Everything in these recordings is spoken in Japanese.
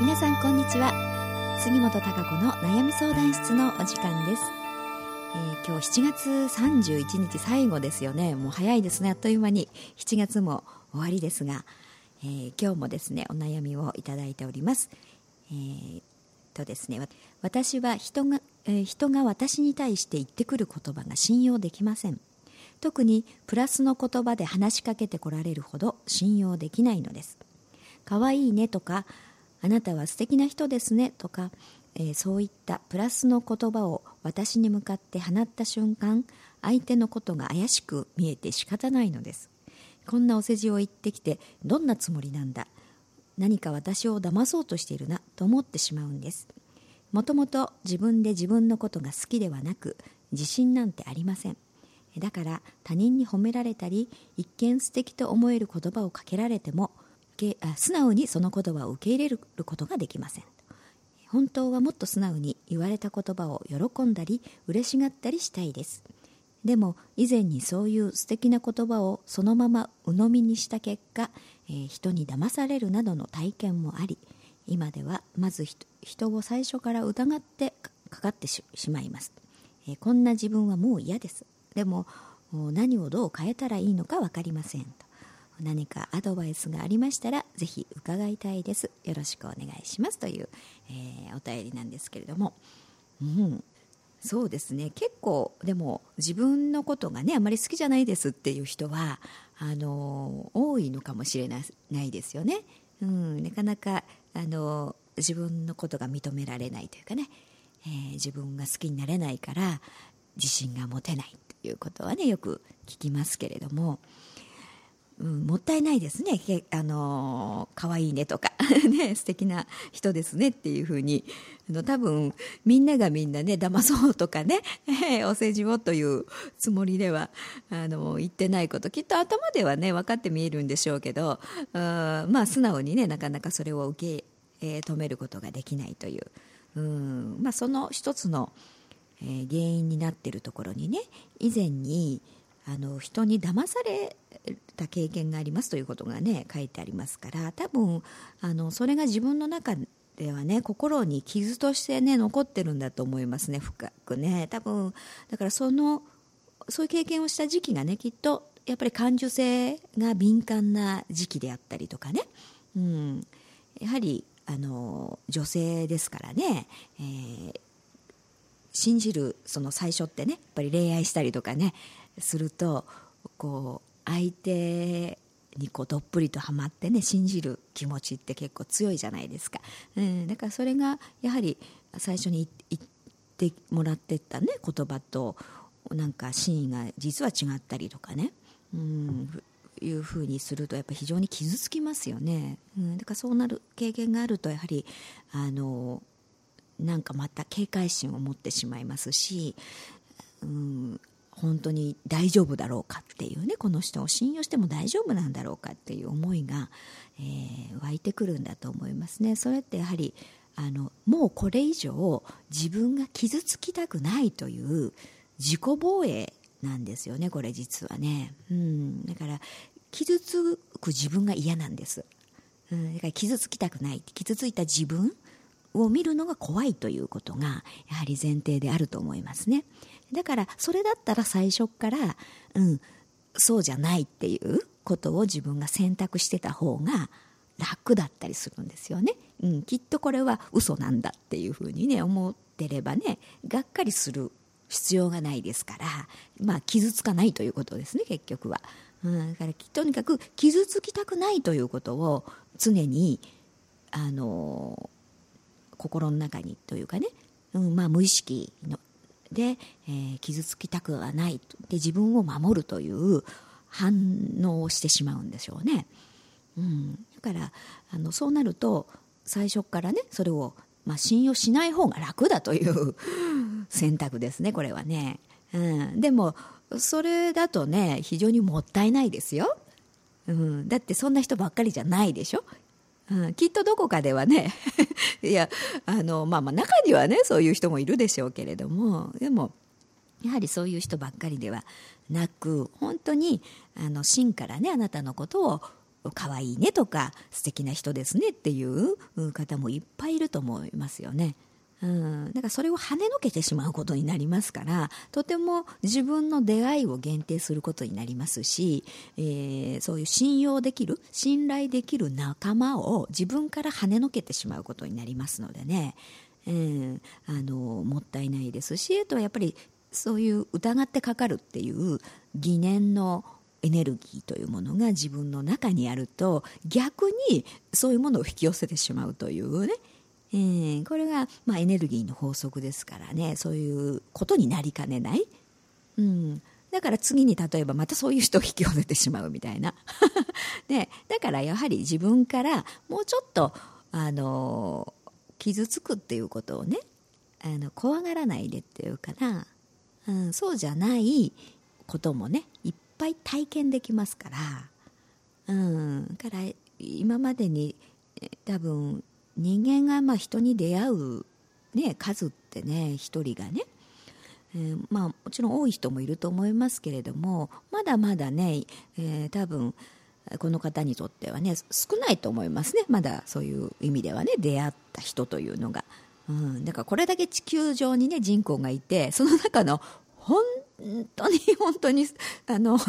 皆さんこんにちは。杉本孝子の悩み相談室のお時間です、えー、今日7月31日最後ですよね。もう早いですね。あっという間に。7月も終わりですが、えー、今日もですねお悩みをいただいております、えー、とですね私は人が、えー、人が私に対して言ってくる言葉が信用できません。特にプラスの言葉で話しかけてこられるほど信用できないのです。かわいいねとかあなたは素敵な人ですねとか、えー、そういったプラスの言葉を私に向かって放った瞬間相手のことが怪しく見えて仕方ないのです。こんなお世辞を言ってきてどんなつもりなんだ何か私を騙そうとしているなと思ってしまうんです。もともと自分で自分のことが好きではなく自信なんてありません。だから他人に褒められたり一見素敵と思える言葉をかけられても素直にその言葉を受け入れることができません。本当はもっと素直に言われた言葉を喜んだり嬉しがったりしたいです。でも以前にそういう素敵な言葉をそのまま鵜呑みにした結果、えー、人に騙されるなどの体験もあり今ではまず人を最初から疑ってかかってしまいます、えー、こんな自分はもう嫌です。でも何をどう変えたらいいのか分かりませんと。何かアドバイスがありましたらぜひ伺いたいです。よろしくお願いしますという、えー、お便りなんですけれども、うん、そうですね。結構でも自分のことがねあまり好きじゃないですっていう人はあの多いのかもしれないですよね、うん、なかなかあの自分のことが認められないというかね、えー、自分が好きになれないから自信が持てないということはねよく聞きますけれども、うん、もったいないですね、あの可愛いねとか。ね、素敵な人ですねっていうふうに。あの多分みんながみんなね騙そうとかね。お世辞をというつもりではあの言ってないこときっと頭ではね分かって見えるんでしょうけどあまあ素直にねなかなかそれを受け、えー、止めることができないという、うんまあ、その一つの、えー、原因になっているところにね以前にあの人に騙された経験がありますということがね書いてありますから多分あのそれが自分の中ではね心に傷としてね残ってるんだと思いますね深くね。多分だからそのそういう経験をした時期がねきっとやっぱり感受性が敏感な時期であったりとかね、うん、やはりあの女性ですからね、えー、信じるその最初ってねやっぱり恋愛したりとかねするとこう相手にこうどっぷりとはまってね信じる気持ちって結構強いじゃないですか、うん、だからそれがやはり最初に言ってもらってたね言葉となんか真意が実は違ったりとかね、うん、いうふうにするとやっぱ非常に傷つきますよね、うん、だからそうなる経験があるとやはりあのなんかまた警戒心を持ってしまいますし、うん、本当に大丈夫だろうかっていうねこの人を信用しても大丈夫なんだろうかっていう思いが、えー、湧いてくるんだと思いますね。それってやはりあのもうこれ以上自分が傷つきたくないという自己防衛なんですよねこれ実はね、うん、だから傷つく自分が嫌なんです、うん、だから傷つきたくない。傷ついた自分を見るのが怖いということがやはり前提であると思いますね。だからそれだったら最初から、うん、そうじゃないっていうことを自分が選択してた方が楽だったりするんですよね、うん、きっとこれは嘘なんだっていうふうにね思ってればねがっかりする必要がないですからまあ傷つかないということですね結局は、うん、だからとにかく傷つきたくないということを常にあの心の中にというかね、うんまあ、無意識ので、えー、傷つきたくはないで自分を守るという反応をしてしまうんでしょうね。うん、だからあのそうなると最初からねそれを、まあ、信用しない方が楽だという 選択ですねこれはね。うん、でもそれだとね非常にもったいないですよ。うん、だってそんな人ばっかりじゃないでしょうん、きっとどこかではね いやあの、まあ、まあ中にはねそういう人もいるでしょうけれどもでもやはりそういう人ばっかりではなく本当にあの真からねあなたのことを可愛いねとか素敵な人ですねっていう方もいっぱいいると思いますよね。うん、だかそれを跳ねのけてしまうことになりますからとても自分の出会いを限定することになりますし、えー、そういう信用できる信頼できる仲間を自分から跳ねのけてしまうことになりますのでね、うん、あのもったいないですしあとはやっぱりそういう疑ってかかるっていう疑念のエネルギーというものが自分の中にあると逆にそういうものを引き寄せてしまうというね、えー、これが、まあ、エネルギーの法則ですからねそういうことになりかねない、うん、だから次に例えばまたそういう人を引き寄せてしまうみたいな。でだからやはり自分からもうちょっとあの傷つくっていうことをねあの怖がらないでっていうかな、うん、そうじゃないこともねいっぱい体験できますから、うん、から今までに多分人間がまあ人に出会う、ね、数ってね1人がね、えー、まあ、もちろん多い人もいると思いますけれどもまだまだね、えー、多分この方にとってはね少ないと思いますねまだそういう意味ではね出会った人というのが。うん、だからこれだけ地球上にね人口がいてその中の本当に本当にあの 少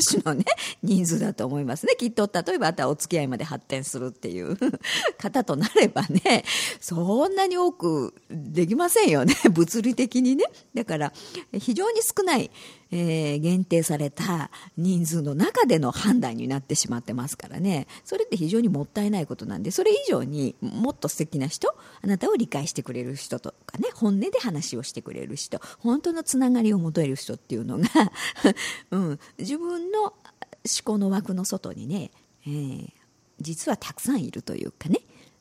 しのね人数だと思いますね。きっと例えばあとはお付き合いまで発展するっていう 方となればねそんなに多くできませんよね。物理的にね。だから非常に少ないえー、限定された人数の中での判断になってしまってますからね。それって非常にもったいないことなんでそれ以上にもっと素敵な人あなたを理解してくれる人とかね本音で話をしてくれる人本当のつながりを求める人っていうのが うん、自分の思考の枠の外にね、えー、実はたくさんいるというかね、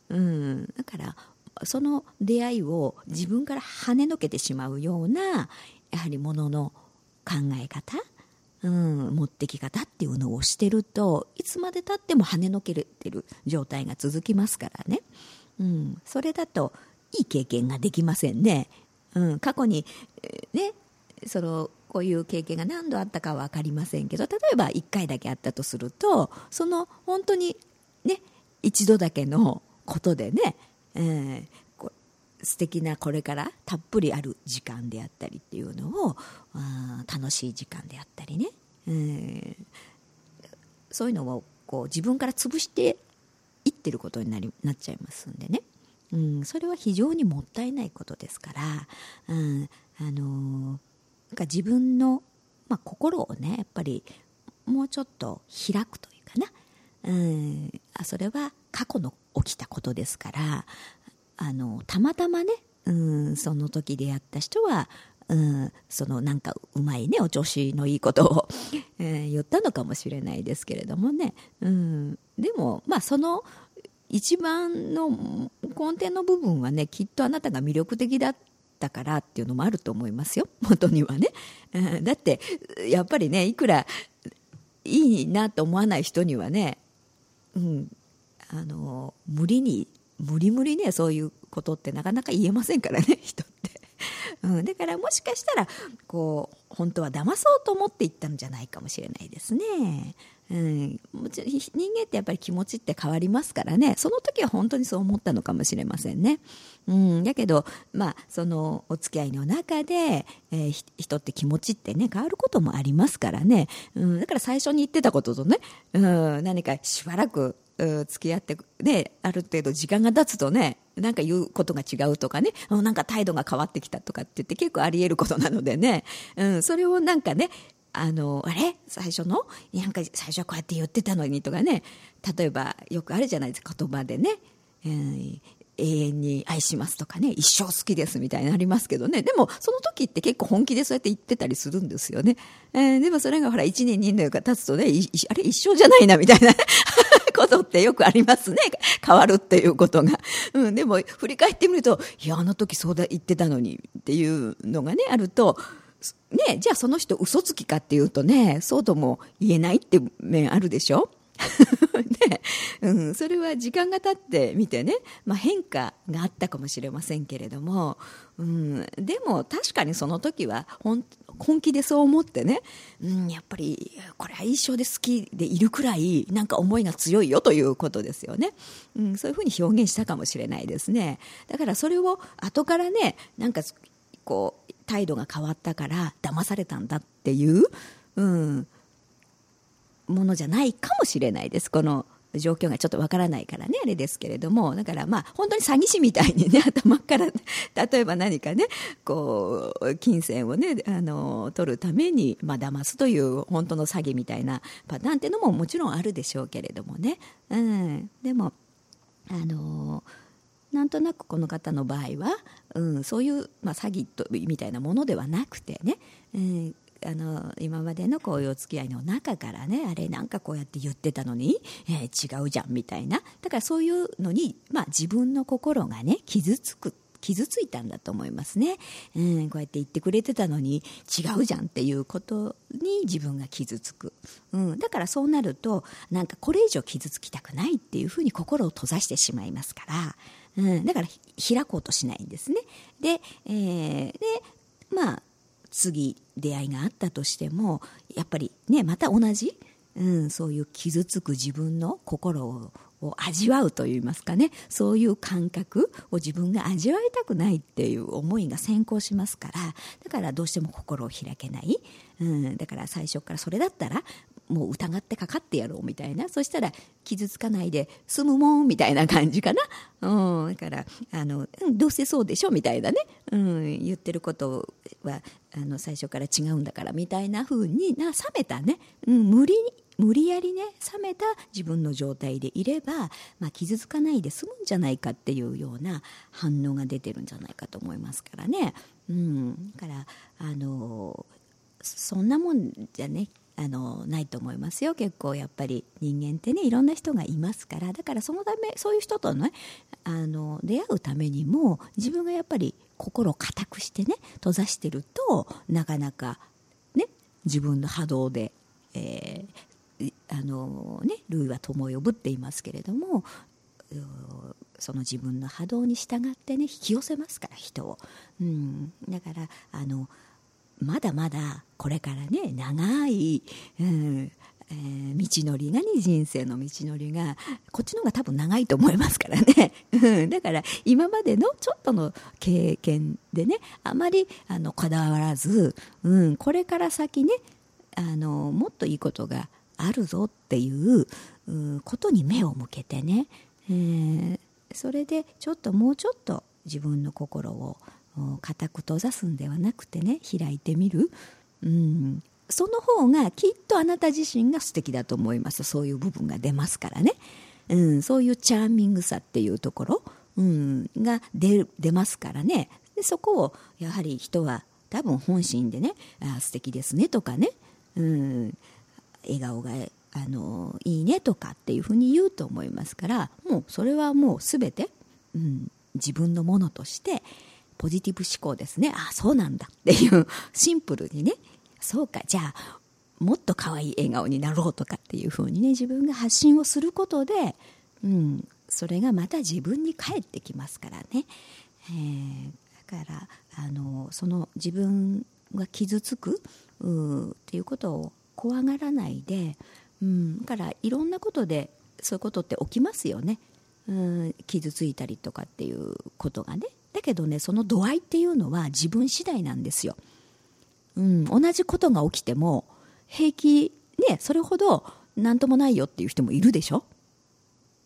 うん、だからその出会いを自分から跳ねのけてしまうようなやはりものの考え方、うん、持ってき方っていうのをしてるといつまでたっても跳ねのけてる状態が続きますからね、うん、それだといい経験ができませんね、うん、過去にねそのこういう経験が何度あったかは分かりませんけど例えば1回だけあったとするとその本当にね一度だけのことでね、えー、素敵なこれからたっぷりある時間であったりっていうのをあ楽しい時間であったりね、えー、そういうのをこう自分から潰していってることになりなっちゃいますんでね、うん、それは非常にもったいないことですから、うん。あのー、なんか自分の、まあ、心をねやっぱりもうちょっと開くというかな、うん、あそれは過去の起きたことですからあのたまたまね、うん、その時出会った人は、うん、そのなんかうまいねお調子のいいことを、えー、言ったのかもしれないですけれどもね、うん、でもまあその一番の根底の部分はねきっとあなたが魅力的だったからっていうのもあると思いますよ。元にはね、うん、だってやっぱりねいくらいいなと思わない人にはね、うん、あの無理に無理無理ねそういうことってなかなか言えませんからね 人って、うん、だからもしかしたらこう本当は騙そうと思って言ったんじゃないかもしれないですね、うん、人間ってやっぱり気持ちって変わりますからね。その時は本当にそう思ったのかもしれませんね、うん、だけどまあそのお付き合いの中で、えー、人って気持ちってね変わることもありますからね、うん、だから最初に言ってたこととね、うん、何かしばらく付き合って、ね、ある程度時間が経つとね、なんか言うことが違うとかね、なんか態度が変わってきたとかって言って結構あり得ることなのでね、うん、それをなんかね、あの、あれ？最初の？なんか最初はこうやって言ってたのにとかね、例えばよくあるじゃないですか、言葉でね。うん、永遠に愛しますとかね、一生好きですみたいになりますけどね。でも、その時って結構本気でそうやって言ってたりするんですよね。えー、でもそれがほら、1年、2年が経つとね、あれ？一生じゃないなみたいなことってよくありますね。変わるっていうことが。うん、でも、振り返ってみると、いや、あの時そうだ言ってたのにっていうのがね、あると、ね、じゃあその人嘘つきかっていうとね、そうとも言えないって面あるでしょ？ね、うん、それは時間が経ってみてね、まあ、変化があったかもしれませんけれども、うん、でも確かにその時は本本気でそう思ってね、うん、やっぱりこれは一生で好きでいるくらいなんか思いが強いよということですよね、うん、そういうふうに表現したかもしれないですね。だからそれを後からねなんかこう態度が変わったから騙されたんだっていう、うん、ものじゃないかもしれないです。この状況がちょっとわからないからねあれですけれども。だからまあ本当に詐欺師みたいにね 頭から例えば何かねこう金銭をねあの取るためにまあ騙すという本当の詐欺みたいなパターンっていうのももちろんあるでしょうけれどもね、うん、でもあのなんとなくこの方の場合は、うん、そういう、まあ、詐欺とみたいなものではなくてね、うん、あの今までのこういうお付き合いの中からねあれなんかこうやって言ってたのに、えー、違うじゃんみたいな。だからそういうのに、まあ、自分の心がね傷つく傷ついたんだと思いますね、うん、こうやって言ってくれてたのに違うじゃんっていうことに自分が傷つく、うん、だからそうなるとなんかこれ以上傷つきたくないっていうふうに心を閉ざしてしまいますから、うん、だから開こうとしないんですね。で,、えー、でまあ次出会いがあったとしてもやっぱりねまた同じ、うん、そういう傷つく自分の心をを味わうといいますかね。そういう感覚を自分が味わいたくないっていう思いが先行しますから。だからどうしても心を開けない、うん、だから最初からそれだったらもう疑ってかかってやろうみたいな。そしたら傷つかないで済むもん？みたいな感じかな、うん、だからあの、うん、どうせそうでしょ？みたいなね、うん、言ってることはあの最初から違うんだからみたいな風にな冷めたね、うん、無理無理やりね冷めた自分の状態でいれば、まあ、傷つかないで済むんじゃないかっていうような反応が出てるんじゃないかと思いますからね、うん、だからあのそんなもんじゃね。あのないと思いますよ。結構やっぱり人間ってねいろんな人がいますから。だからそのためそういう人とねあの出会うためにも自分がやっぱり心を固くしてね閉ざしてるとなかなかね自分の波動で、えー、あのねルイは友を呼ぶって言いますけれどもその自分の波動に従ってね引き寄せますから人を、うん、だからあのまだまだこれからね長い、うんえー、道のりがね人生の道のりがこっちの方が多分長いと思いますからね、うん、だから今までのちょっとの経験でねあまりあのこだわらず、うん、これから先ねあのもっといいことがあるぞっていう、うん、ことに目を向けてね、えー、それでちょっともうちょっと自分の心を固く閉ざすんではなくてね開いてみる、うん、その方がきっとあなた自身が素敵だと思います。そういう部分が出ますからね、うん、そういうチャーミングさっていうところ、うん、が出出ますからね。でそこをやはり人は多分本心でねあ素敵ですねとかね、うん、笑顔があのいいねとかっていうふうに言うと思いますからもうそれはもう全て、うん、自分のものとしてポジティブ思考ですね。あそうなんだっていう。シンプルにね。そうか。じゃあもっと可愛い笑顔になろうとかっていうふうにね自分が発信をすることで、うん、それがまた自分に返ってきますからね、えー、だからあのその自分が傷つくうっていうことを怖がらないで、うん、だからいろんなことでそういうことって起きますよね、うん、傷ついたりとかっていうことがね。だけどねその度合いっていうのは自分次第なんですよ、うん、同じことが起きても平気ねそれほど何ともないよっていう人もいるでしょ、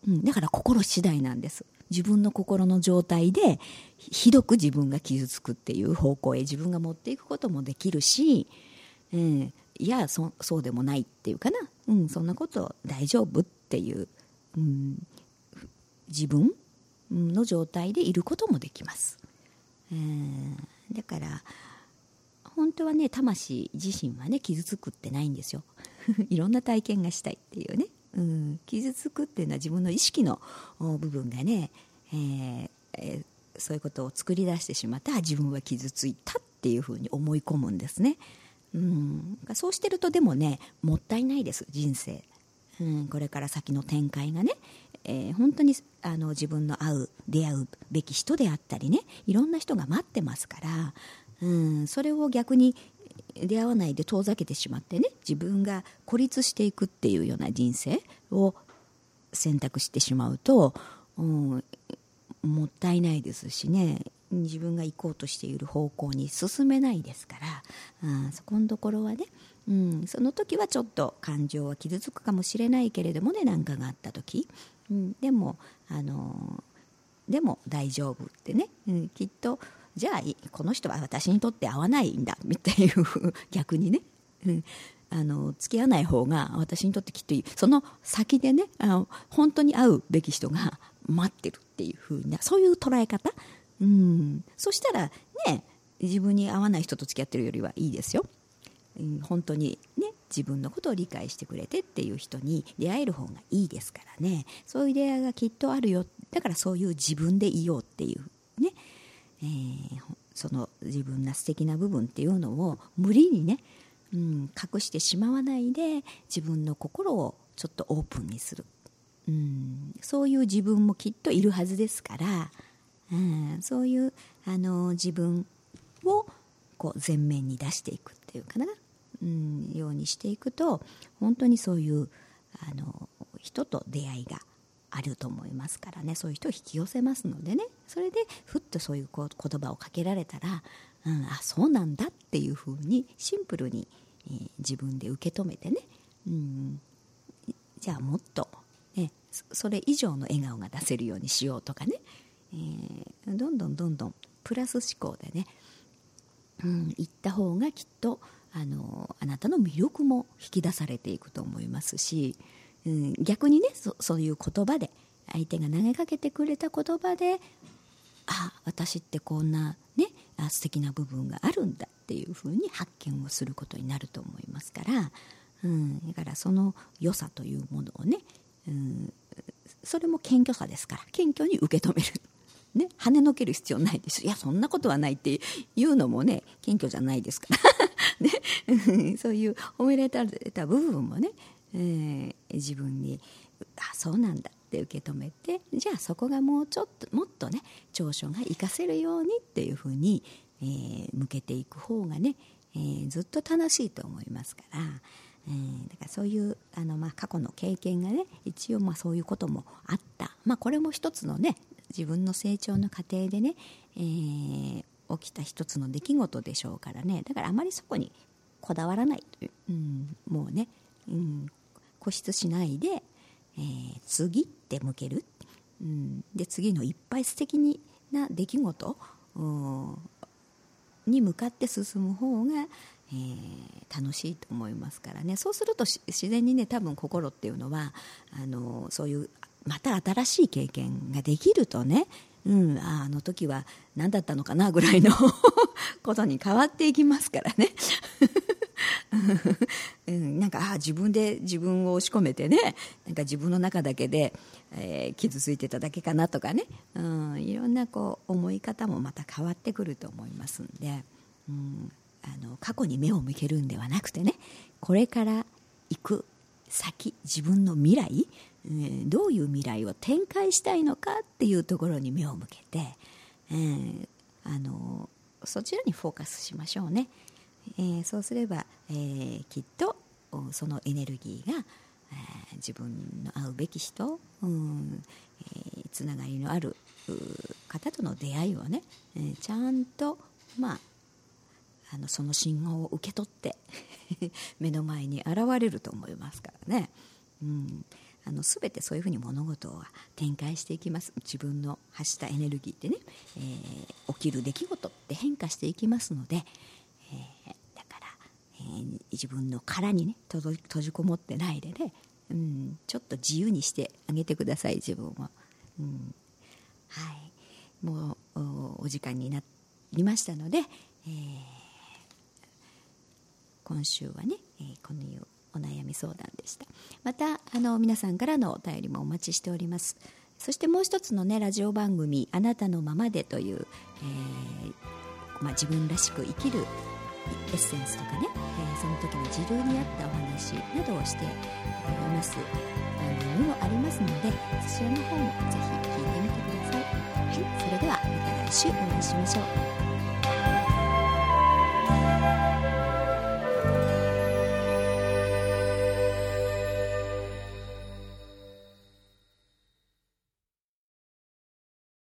うん、だから心次第なんです。自分の心の状態でひどく自分が傷つくっていう方向へ自分が持っていくこともできるし、うん、いやそそうでもないっていうかな、うん、そんなこと大丈夫っていう、うん、自分の状態でいることもできます。えー、だから本当はね魂自身はね傷つくってないんですよ。いろんな体験がしたいっていうね、うん、傷つくっていうのは自分の意識の部分がね、えー、そういうことを作り出してしまった自分は傷ついたっていうふうに思い込むんですね、うん、そうしてるとでもねもったいないです人生、うん、これから先の展開がね、えー、本当にあの自分の会う出会うべき人であったりねいろんな人が待ってますから、うん、それを逆に出会わないで遠ざけてしまってね自分が孤立していくっていうような人生を選択してしまうと、うん、もったいないですしね自分が行こうとしている方向に進めないですから、うん、そこのところはね、うん、その時はちょっと感情は傷つくかもしれないけれどもね何かがあった時、うん、でもあのでも大丈夫ってね、うん、きっとじゃあこの人は私にとって合わないんだみたいな逆にね、うん、あの付き合わない方が私にとってきっといい。その先でねあの本当に会うべき人が待ってるっていう風なそういう捉え方、うん、そしたらね自分に合わない人と付き合ってるよりはいいですよ、うん、本当にね自分のことを理解してくれてっていう人に出会える方がいいですからね。そういう出会いがきっとあるよ。だからそういう自分でいようっていうね、えー、その自分な素敵な部分っていうのを無理にね、うん、隠してしまわないで自分の心をちょっとオープンにする、うん、そういう自分もきっといるはずですから、うん、そういうあの自分をこう前面に出していくっていうかな。うん、ようにしていくと本当にそういうあの人と出会いがあると思いますからね。そういう人を引き寄せますのでね。それでふっとそういう言葉をかけられたら、うん、あそうなんだっていうふうにシンプルに、えー、自分で受け止めてね、うん、じゃあもっと、ね、それ以上の笑顔が出せるようにしようとかね、えー、どんどんどんどんプラス思考でね、うん、行った方がきっとあのあなたの魅力も引き出されていくと思いますし、うん、逆にねそういう言葉で相手が投げかけてくれた言葉であ私ってこんなねあ素敵な部分があるんだっていうふうに発見をすることになると思いますから、うん、だからその良さというものをね、うん、それも謙虚さですから謙虚に受け止める。ね、跳ねのける必要ないですいやそんなことはないっていうのもね謙虚じゃないですからね、そういう褒められた部分もね、えー、自分にあそうなんだって受け止めてじゃあそこがもうちょっともっとね長所が活かせるようにっていうふうに、えー、向けていく方がね、えー、ずっと楽しいと思いますから。えー、だからそういうあの、まあ、過去の経験がね一応まあそういうこともあった、まあ、これも一つのね自分の成長の過程でね、えー、起きた一つの出来事でしょうからね。だからあまりそこにこだわらないという、うん、もうね、うん、固執しないで、えー、次って向ける、うん、で次のいっぱい素敵な出来事に向かって進む方が、えー、楽しいと思いますからね。そうすると自然にね多分心っていうのはあのそういうまた新しい経験ができるとねうん、ああの時は何だったのかなぐらいの ことに変わっていきますからね。うん、なんかあ自分で自分を押し込めてねなんか自分の中だけで、えー、傷ついてただけかなとかね、うん、いろんなこう思い方もまた変わってくると思いますんで、うん、あの過去に目を向けるんではなくてねこれから行く先自分の未来どういう未来を展開したいのかっていうところに目を向けて、えー、あのそちらにフォーカスしましょうね、えー、そうすれば、えー、きっとそのエネルギーが、えー、自分の会うべき人、うんえー、つながりのある方との出会いをね、えー、ちゃんと、まあ、あのその信号を受け取って 目の前に現れると思いますからね。うんあの全てそういうふうに物事は展開していきます。自分の発したエネルギーってね、えー、起きる出来事って変化していきますので、えー、だから、えー、自分の殻にね閉じこもってないでね、うん、ちょっと自由にしてあげてください自分を、うん、はい。もうお時間になりましたので、え今週はね、えこのよう相談でした。またあの皆さんからのお便りもお待ちしております。そしてもう一つのねラジオ番組「あなたのままで」という、えー、まあ、自分らしく生きるエッセンスとかね、えー、その時の時流に合ったお話などをしています。番組もありますのでそちらの方もぜひ聞いてみてください、はい、それではまた来週お会いしましょう。